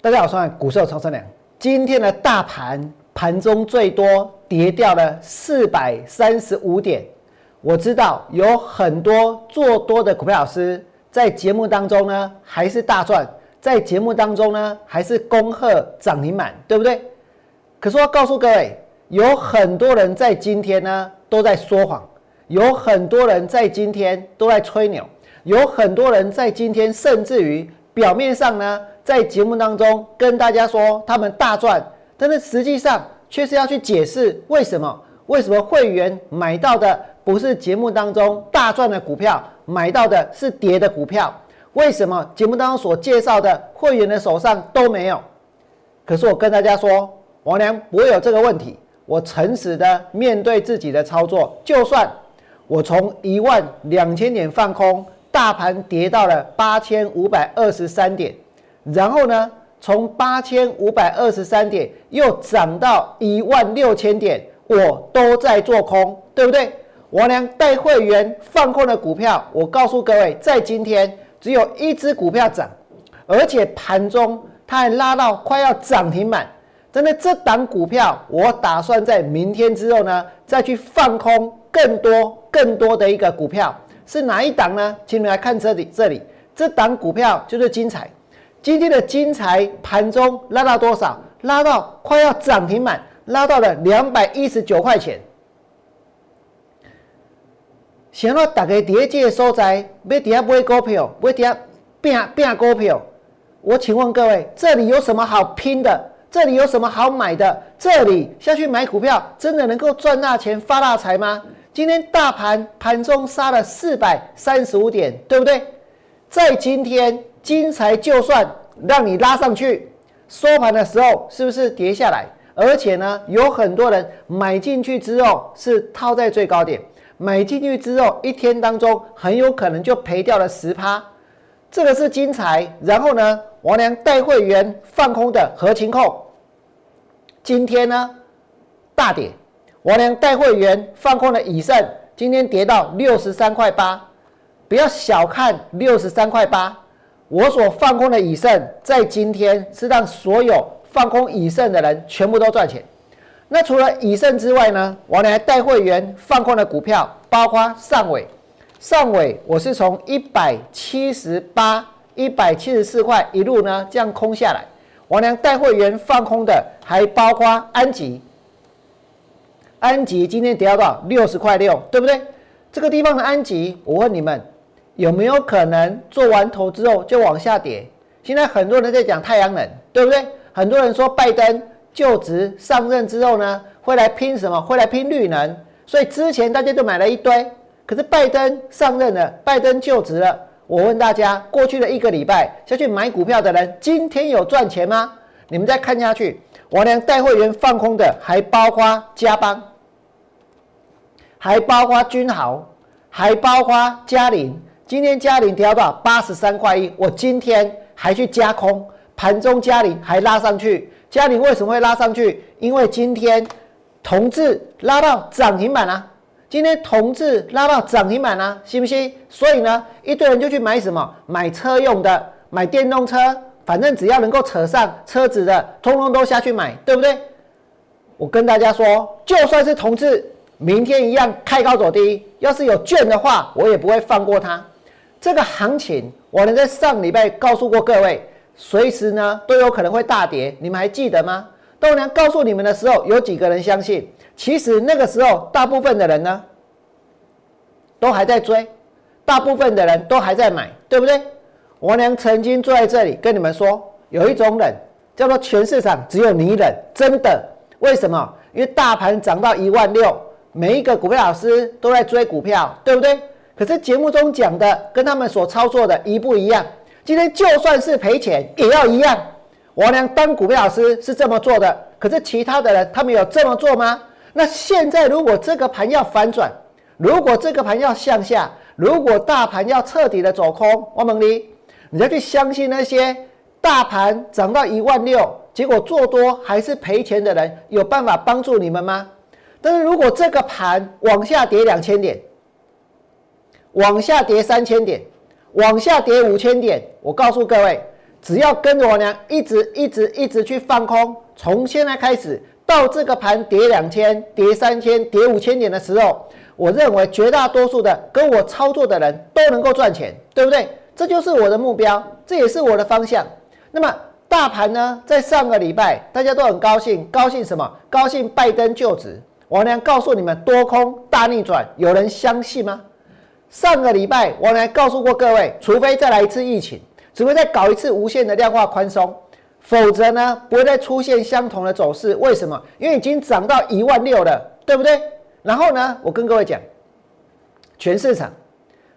大家好，我是股市超车良。今天的大盘盘中最多跌掉了四百三十五点。我知道有很多做多的股票老师在节目当中呢，还是大赚，在节目当中呢，还是恭贺涨停板，对不对？可是我要告诉各位，有很多人在今天呢都在说谎，有很多人在今天都在吹牛，有很多人在今天甚至于表面上呢，在节目当中跟大家说他们大赚，但是实际上却是要去解释为什么？为什么会员买到的不是节目当中大赚的股票，买到的是跌的股票？为什么节目当中所介绍的会员的手上都没有？可是我跟大家说，王良不会有这个问题。我诚实的面对自己的操作，就算我从一万两千点放空，大盘跌到了八千五百二十三点，然后呢，从八千五百二十三点又涨到一万六千点。我都在做空，对不对？我良带会员放空的股票，我告诉各位，在今天只有一只股票涨，而且盘中它还拉到快要涨停板。真的，这档股票我打算在明天之后呢，再去放空更多更多的一个股票，是哪一档呢？请你们来看这里，这里这档股票就是精彩。今天的精彩盘中拉到多少？拉到快要涨停板。拉到了两百一十九块钱，想要大家第一季收在要底下买股票，要底下变变股票。我请问各位，这里有什么好拼的？这里有什么好买的？这里下去买股票，真的能够赚大钱发大财吗？今天大盘盘中杀了四百三十五点，对不对？在今天金财就算让你拉上去，收盘的时候是不是跌下来？而且呢，有很多人买进去之后是套在最高点，买进去之后一天当中很有可能就赔掉了十趴，这个是金财。然后呢，王良带会员放空的合情控，今天呢大跌。王良带会员放空的以盛，今天跌到六十三块八，不要小看六十三块八，我所放空的以盛在今天是让所有。放空以盛的人全部都赚钱。那除了以盛之外呢？我还带会员放空的股票，包括上尾。上尾我是从一百七十八、一百七十四块一路呢这样空下来。我娘带会员放空的还包括安吉。安吉今天跌到多少？六十块六，对不对？这个地方的安吉，我问你们，有没有可能做完头之后就往下跌？现在很多人在讲太阳能，对不对？很多人说拜登就职上任之后呢，会来拼什么？会来拼绿能。所以之前大家都买了一堆。可是拜登上任了，拜登就职了。我问大家，过去的一个礼拜下去买股票的人，今天有赚钱吗？你们再看下去，我连带会员放空的，还包括嘉邦，还包括君豪，还包括嘉麟。今天嘉麟跌到八十三块一，我今天还去加空。盘中嘉麟还拉上去，嘉麟为什么会拉上去？因为今天同志拉到涨停板啊！今天同志拉到涨停板啊，信不信？所以呢，一堆人就去买什么？买车用的，买电动车，反正只要能够扯上车子的，通通都下去买，对不对？我跟大家说，就算是同志明天一样开高走低，要是有券的话，我也不会放过他。这个行情，我能在上礼拜告诉过各位。随时呢都有可能会大跌，你们还记得吗？豆娘告诉你们的时候，有几个人相信？其实那个时候，大部分的人呢，都还在追，大部分的人都还在买，对不对？我娘曾经坐在这里跟你们说，有一种冷叫做全市场只有你冷，真的？为什么？因为大盘涨到一万六，每一个股票老师都在追股票，对不对？可是节目中讲的跟他们所操作的一不一样？今天就算是赔钱也要一样。我娘当股票老师是这么做的，可是其他的人他们有这么做吗？那现在如果这个盘要反转，如果这个盘要向下，如果大盘要彻底的走空，王猛力，你要去相信那些大盘涨到一万六，结果做多还是赔钱的人，有办法帮助你们吗？但是如果这个盘往下跌两千点，往下跌三千点。往下跌五千点，我告诉各位，只要跟着我娘一直一直一直去放空，从现在开始到这个盘跌两千、跌三千、跌五千点的时候，我认为绝大多数的跟我操作的人都能够赚钱，对不对？这就是我的目标，这也是我的方向。那么大盘呢，在上个礼拜大家都很高兴，高兴什么？高兴拜登就职。王良告诉你们，多空大逆转，有人相信吗？上个礼拜我来告诉过各位，除非再来一次疫情。只会再搞一次无限的量化宽松，否则呢不会再出现相同的走势。为什么？因为已经涨到一万六了，对不对？然后呢，我跟各位讲，全市场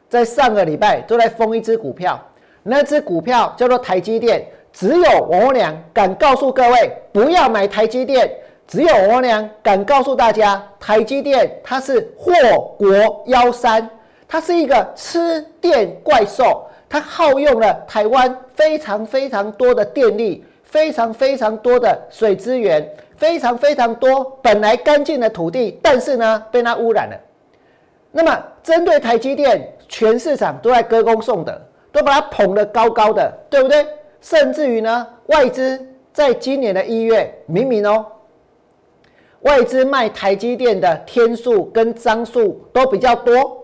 在上个礼拜都在封一只股票，那只股票叫做台积电。只有我娘敢告诉各位不要买台积电，只有我娘敢告诉大家，台积电它是祸国妖山，它是一个吃电怪兽。它耗用了台湾非常非常多的电力，非常非常多的水资源，非常非常多本来干净的土地，但是呢被它污染了。那么针对台积电，全市场都在歌功颂德，都把它捧得高高的，对不对？甚至于呢，外资在今年的一月，明明哦，外资卖台积电的天数跟张数都比较多。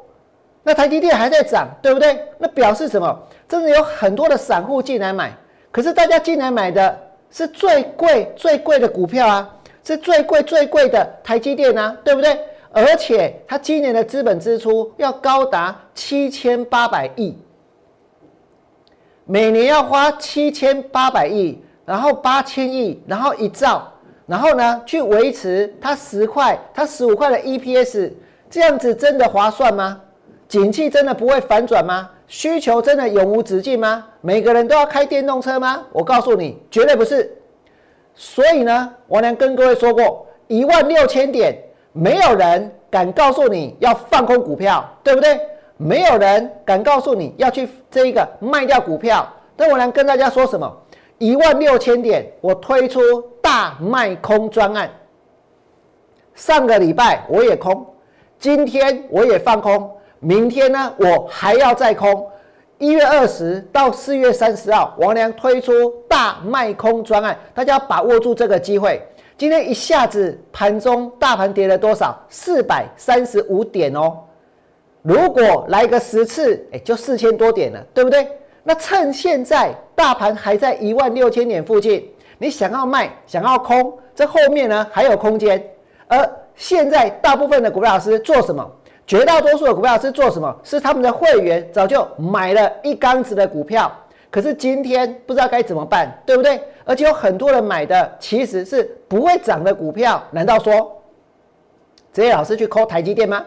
那台积电还在涨，对不对？那表示什么？真的有很多的散户进来买，可是大家进来买的是最贵、最贵的股票啊，是最贵、最贵的台积电啊，对不对？而且它今年的资本支出要高达七千八百亿，每年要花七千八百亿，然后八千亿，然后一兆，然后呢去维持它十块、它十五块的 EPS，这样子真的划算吗？景气真的不会反转吗？需求真的永无止境吗？每个人都要开电动车吗？我告诉你，绝对不是。所以呢，我能跟各位说过，一万六千点，没有人敢告诉你要放空股票，对不对？没有人敢告诉你要去这一个卖掉股票。但我能跟大家说什么？一万六千点，我推出大卖空专案。上个礼拜我也空，今天我也放空。明天呢，我还要再空。一月二十到四月三十号，王良推出大卖空专案，大家把握住这个机会。今天一下子盘中大盘跌了多少？四百三十五点哦。如果来个十次，哎，就四千多点了，对不对？那趁现在大盘还在一万六千点附近，你想要卖，想要空，这后面呢还有空间。而现在大部分的股票老师做什么？绝大多数的股票是做什么？是他们的会员早就买了一缸子的股票，可是今天不知道该怎么办，对不对？而且有很多人买的其实是不会涨的股票，难道说这些老师去抠台积电吗？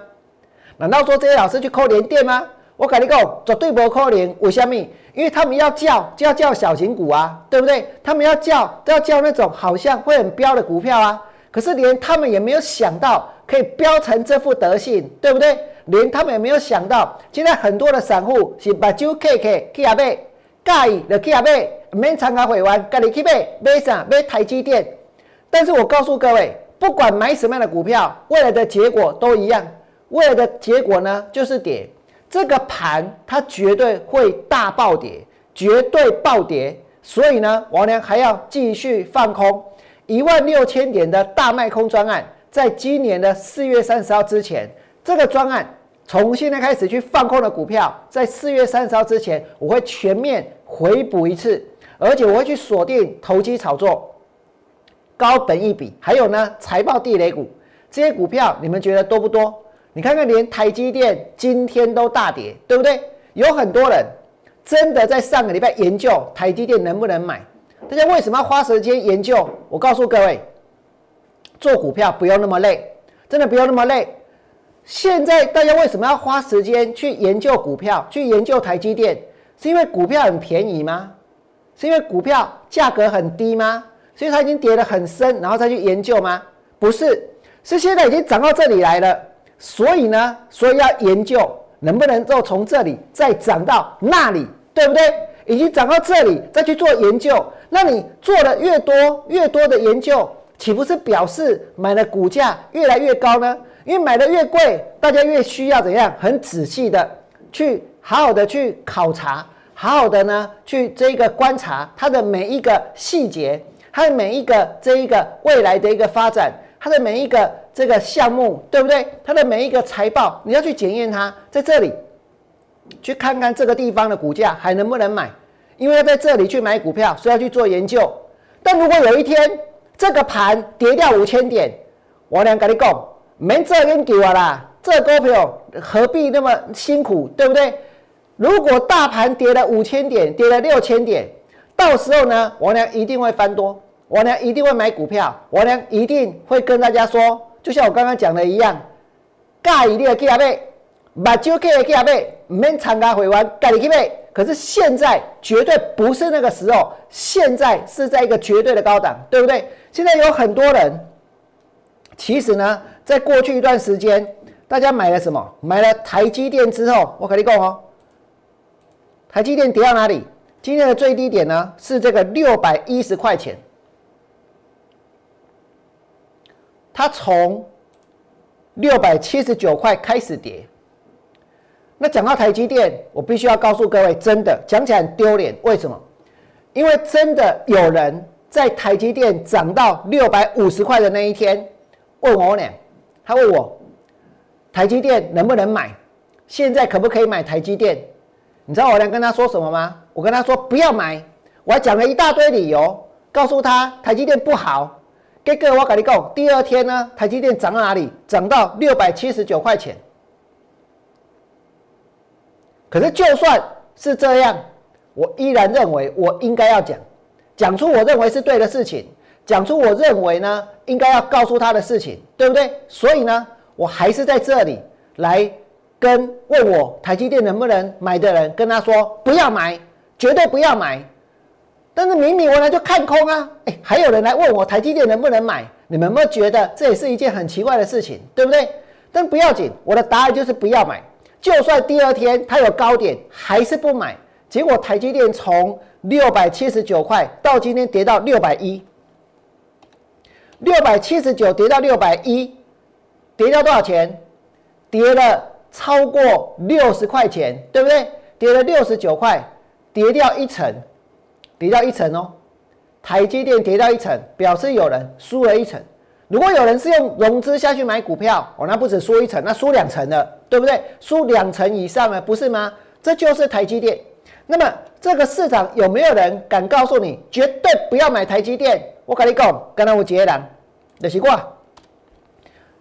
难道说这些老师去抠联电吗？我跟你讲，绝对不抠联，为什么？因为他们要叫就要叫小型股啊，对不对？他们要叫都要叫那种好像会很飙的股票啊，可是连他们也没有想到。可以飙成这副德性，对不对？连他们也没有想到，现在很多的散户是把酒 K K 去阿买，介意的去阿买，免参加会员，家己去买，买啥？买台积电。但是我告诉各位，不管买什么样的股票，未来的结果都一样。未来的结果呢，就是跌。这个盘它绝对会大暴跌，绝对暴跌。所以呢，王良还要继续放空一万六千点的大卖空专案。在今年的四月三十号之前，这个专案从现在开始去放空的股票，在四月三十号之前，我会全面回补一次，而且我会去锁定投机炒作、高本一笔，还有呢财报地雷股这些股票，你们觉得多不多？你看看，连台积电今天都大跌，对不对？有很多人真的在上个礼拜研究台积电能不能买，大家为什么要花时间研究？我告诉各位。做股票不用那么累，真的不用那么累。现在大家为什么要花时间去研究股票，去研究台积电？是因为股票很便宜吗？是因为股票价格很低吗？所以它已经跌得很深，然后再去研究吗？不是，是现在已经涨到这里来了，所以呢，所以要研究能不能够从这里再涨到那里，对不对？已经涨到这里，再去做研究，那你做的越多，越多的研究。岂不是表示买的股价越来越高呢？因为买的越贵，大家越需要怎样很仔细的去好好的去考察，好好的呢去这个观察它的每一个细节，它的每一个这一个未来的一个发展，它的每一个这个项目，对不对？它的每一个财报，你要去检验它，在这里去看看这个地方的股价还能不能买，因为要在这里去买股票，所以要去做研究。但如果有一天这个盘跌掉五千点，我俩跟你讲，没这跟给我啦，这股票何必那么辛苦，对不对？如果大盘跌了五千点，跌了六千点，到时候呢，我俩一定会翻多，我俩一定会买股票，我俩一定会跟大家说，就像我刚刚讲的一样，介意你的去买，目睭去的去买，唔免参加会员，介意去买。可是现在绝对不是那个时候，现在是在一个绝对的高档，对不对？现在有很多人，其实呢，在过去一段时间，大家买了什么？买了台积电之后，我跟你讲哦，台积电跌到哪里？今天的最低点呢是这个六百一十块钱，它从六百七十九块开始跌。那讲到台积电，我必须要告诉各位，真的讲起来很丢脸。为什么？因为真的有人在台积电涨到六百五十块的那一天问我呢，他问我台积电能不能买？现在可不可以买台积电？你知道我能跟他说什么吗？我跟他说不要买，我还讲了一大堆理由，告诉他台积电不好。给各位我跟你讲，第二天呢，台积电涨到哪里？涨到六百七十九块钱。可是，就算是这样，我依然认为我应该要讲，讲出我认为是对的事情，讲出我认为呢应该要告诉他的事情，对不对？所以呢，我还是在这里来跟问我台积电能不能买的人跟他说不要买，绝对不要买。但是明明我来就看空啊，哎，还有人来问我台积电能不能买，你们有没有觉得这也是一件很奇怪的事情，对不对？但不要紧，我的答案就是不要买。就算第二天它有高点，还是不买。结果台积电从六百七十九块到今天跌到六百一，六百七十九跌到六百一，跌掉多少钱？跌了超过六十块钱，对不对？跌了六十九块，跌掉一层，跌掉一层哦。台积电跌掉一层，表示有人输了一层。如果有人是用融资下去买股票，哦，那不止输一层，那输两层了，对不对？输两层以上了，不是吗？这就是台积电。那么这个市场有没有人敢告诉你绝对不要买台积电？我跟你讲，刚才我接人的习惯，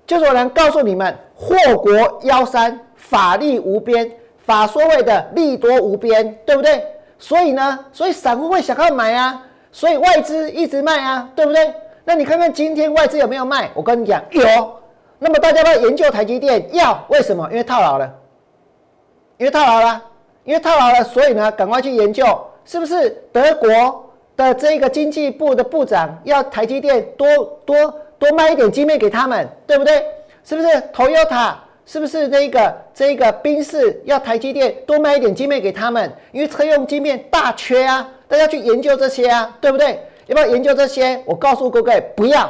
就是我能告诉你们，祸国妖山，法力无边，法所谓的利多无边，对不对？所以呢，所以散户会想要买啊，所以外资一直卖啊，对不对？那你看看今天外资有没有卖？我跟你讲有。那么大家要研究台积电，要为什么？因为套牢了，因为套牢了，因为套牢了，所以呢，赶快去研究，是不是德国的这个经济部的部长要台积电多多多卖一点晶片给他们，对不对？是不是 Toyota？是不是那个这个宾士要台积电多卖一点晶片给他们？因为车用晶片大缺啊，大家去研究这些啊，对不对？要不要研究这些？我告诉各位，不要。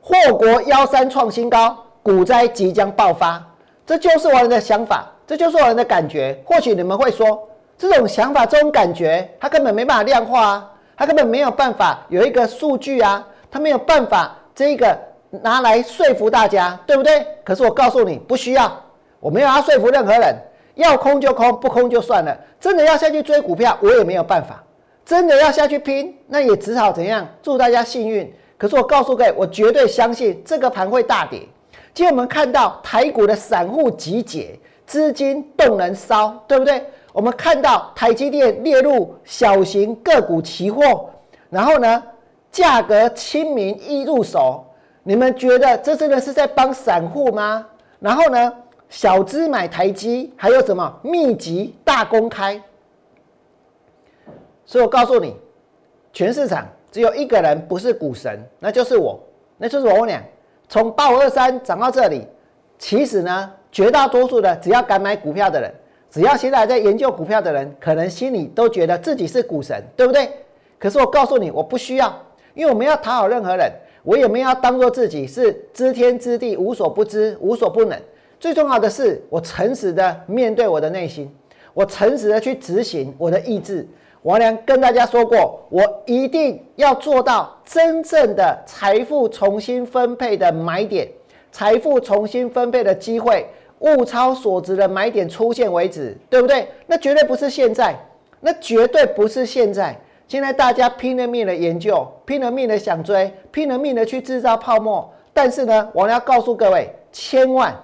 祸国妖三创新高，股灾即将爆发，这就是我人的想法，这就是我人的感觉。或许你们会说，这种想法、这种感觉，它根本没办法量化啊，它根本没有办法有一个数据啊，它没有办法这个拿来说服大家，对不对？可是我告诉你，不需要，我没有要说服任何人，要空就空，不空就算了。真的要下去追股票，我也没有办法。真的要下去拼，那也只好怎样？祝大家幸运。可是我告诉各位，我绝对相信这个盘会大跌。今天我们看到台股的散户集结，资金动能烧，对不对？我们看到台积电列入小型个股期货，然后呢，价格亲民易入手。你们觉得这真的是在帮散户吗？然后呢，小资买台积，还有什么秘籍大公开？所以我告诉你，全市场只有一个人不是股神，那就是我，那就是我俩。从八五二三涨到这里，其实呢，绝大多数的只要敢买股票的人，只要现在在研究股票的人，可能心里都觉得自己是股神，对不对？可是我告诉你，我不需要，因为我们要讨好任何人，我也没有当做自己是知天知地、无所不知、无所不能。最重要的是，我诚实的面对我的内心。我诚实的去执行我的意志。王良跟大家说过，我一定要做到真正的财富重新分配的买点，财富重新分配的机会，物超所值的买点出现为止，对不对？那绝对不是现在，那绝对不是现在。现在大家拼了命的研究，拼了命的想追，拼了命的去制造泡沫。但是呢，我要告诉各位，千万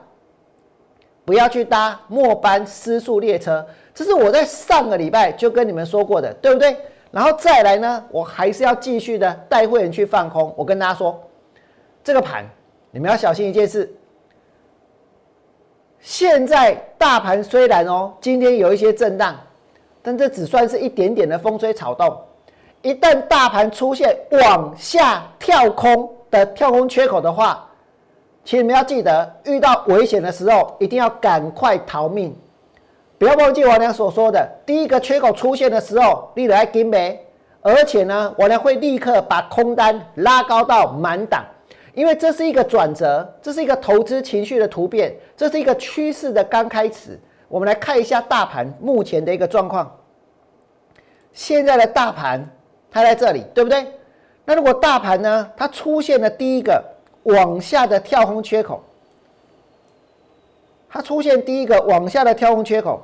不要去搭末班失速列车。这是我在上个礼拜就跟你们说过的，对不对？然后再来呢，我还是要继续的带会员去放空。我跟大家说，这个盘你们要小心一件事。现在大盘虽然哦，今天有一些震荡，但这只算是一点点的风吹草动。一旦大盘出现往下跳空的跳空缺口的话，请你们要记得，遇到危险的时候一定要赶快逃命。不要忘记王良所说的，第一个缺口出现的时候，立来跟呗，而且呢，王良会立刻把空单拉高到满档，因为这是一个转折，这是一个投资情绪的突变，这是一个趋势的刚开始。我们来看一下大盘目前的一个状况。现在的大盘它在这里，对不对？那如果大盘呢，它出现了第一个往下的跳空缺口。它出现第一个往下的跳空缺口，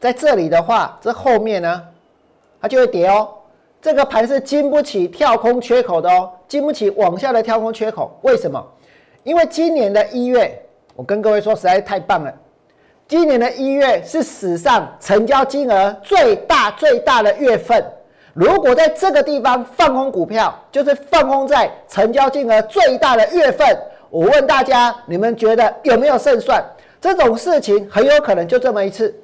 在这里的话，这后面呢，它就会跌哦。这个盘是经不起跳空缺口的哦，经不起往下的跳空缺口。为什么？因为今年的一月，我跟各位说，实在太棒了。今年的一月是史上成交金额最大最大的月份。如果在这个地方放空股票，就是放空在成交金额最大的月份。我问大家，你们觉得有没有胜算？这种事情很有可能就这么一次，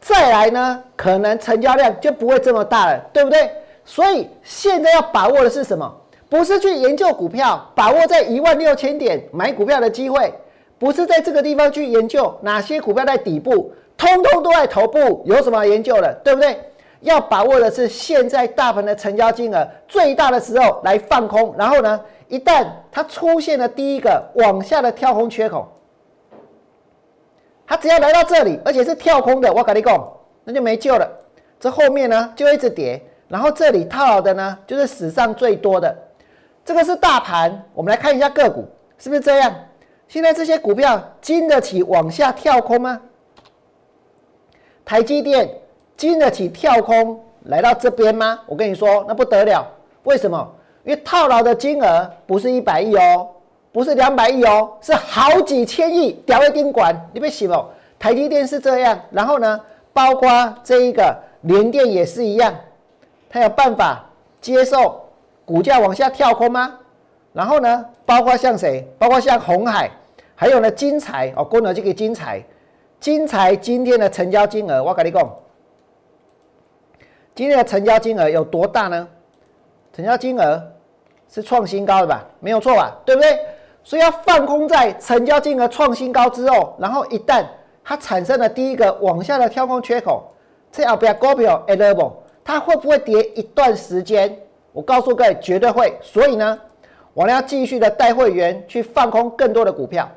再来呢，可能成交量就不会这么大了，对不对？所以现在要把握的是什么？不是去研究股票，把握在一万六千点买股票的机会，不是在这个地方去研究哪些股票在底部，通通都在头部，有什么研究了，对不对？要把握的是现在大盘的成交金额最大的时候来放空，然后呢？一旦它出现了第一个往下的跳空缺口，它只要来到这里，而且是跳空的，我跟你讲，那就没救了。这后面呢就一直跌，然后这里套牢的呢就是史上最多的。这个是大盘，我们来看一下个股是不是这样？现在这些股票经得起往下跳空吗？台积电经得起跳空来到这边吗？我跟你说，那不得了，为什么？因为套牢的金额不是一百亿哦，不是两百亿哦，是好几千亿。屌一丁管，你别洗哦。台积电是这样，然后呢，包括这一个联电也是一样，它有办法接受股价往下跳空吗？然后呢，包括像谁？包括像红海，还有呢，金财哦，公牛这个金财，金财今天的成交金额，我跟你讲，今天的成交金额有多大呢？成交金额。是创新高的吧？没有错吧？对不对？所以要放空在成交金额创新高之后，然后一旦它产生了第一个往下的跳空缺口，这要不要股票 a l e v e 它会不会跌一段时间？我告诉各位，绝对会。所以呢，我们要继续的带会员去放空更多的股票。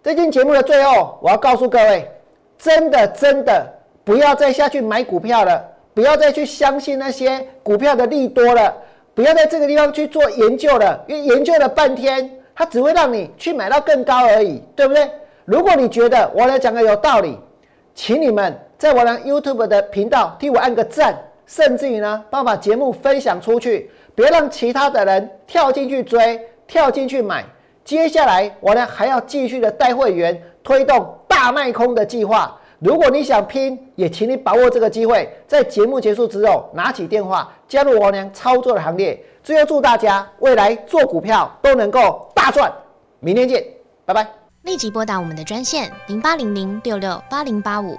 这期节目的最后，我要告诉各位，真的真的不要再下去买股票了，不要再去相信那些股票的利多了。不要在这个地方去做研究了，因为研究了半天，它只会让你去买到更高而已，对不对？如果你觉得我来讲的有道理，请你们在我的 YouTube 的频道替我按个赞，甚至于呢，帮我把节目分享出去，别让其他的人跳进去追、跳进去买。接下来我呢还要继续的带会员推动大卖空的计划。如果你想拼，也请你把握这个机会，在节目结束之后拿起电话加入王良操作的行列。最后祝大家未来做股票都能够大赚！明天见，拜拜！立即拨打我们的专线零八零零六六八零八五。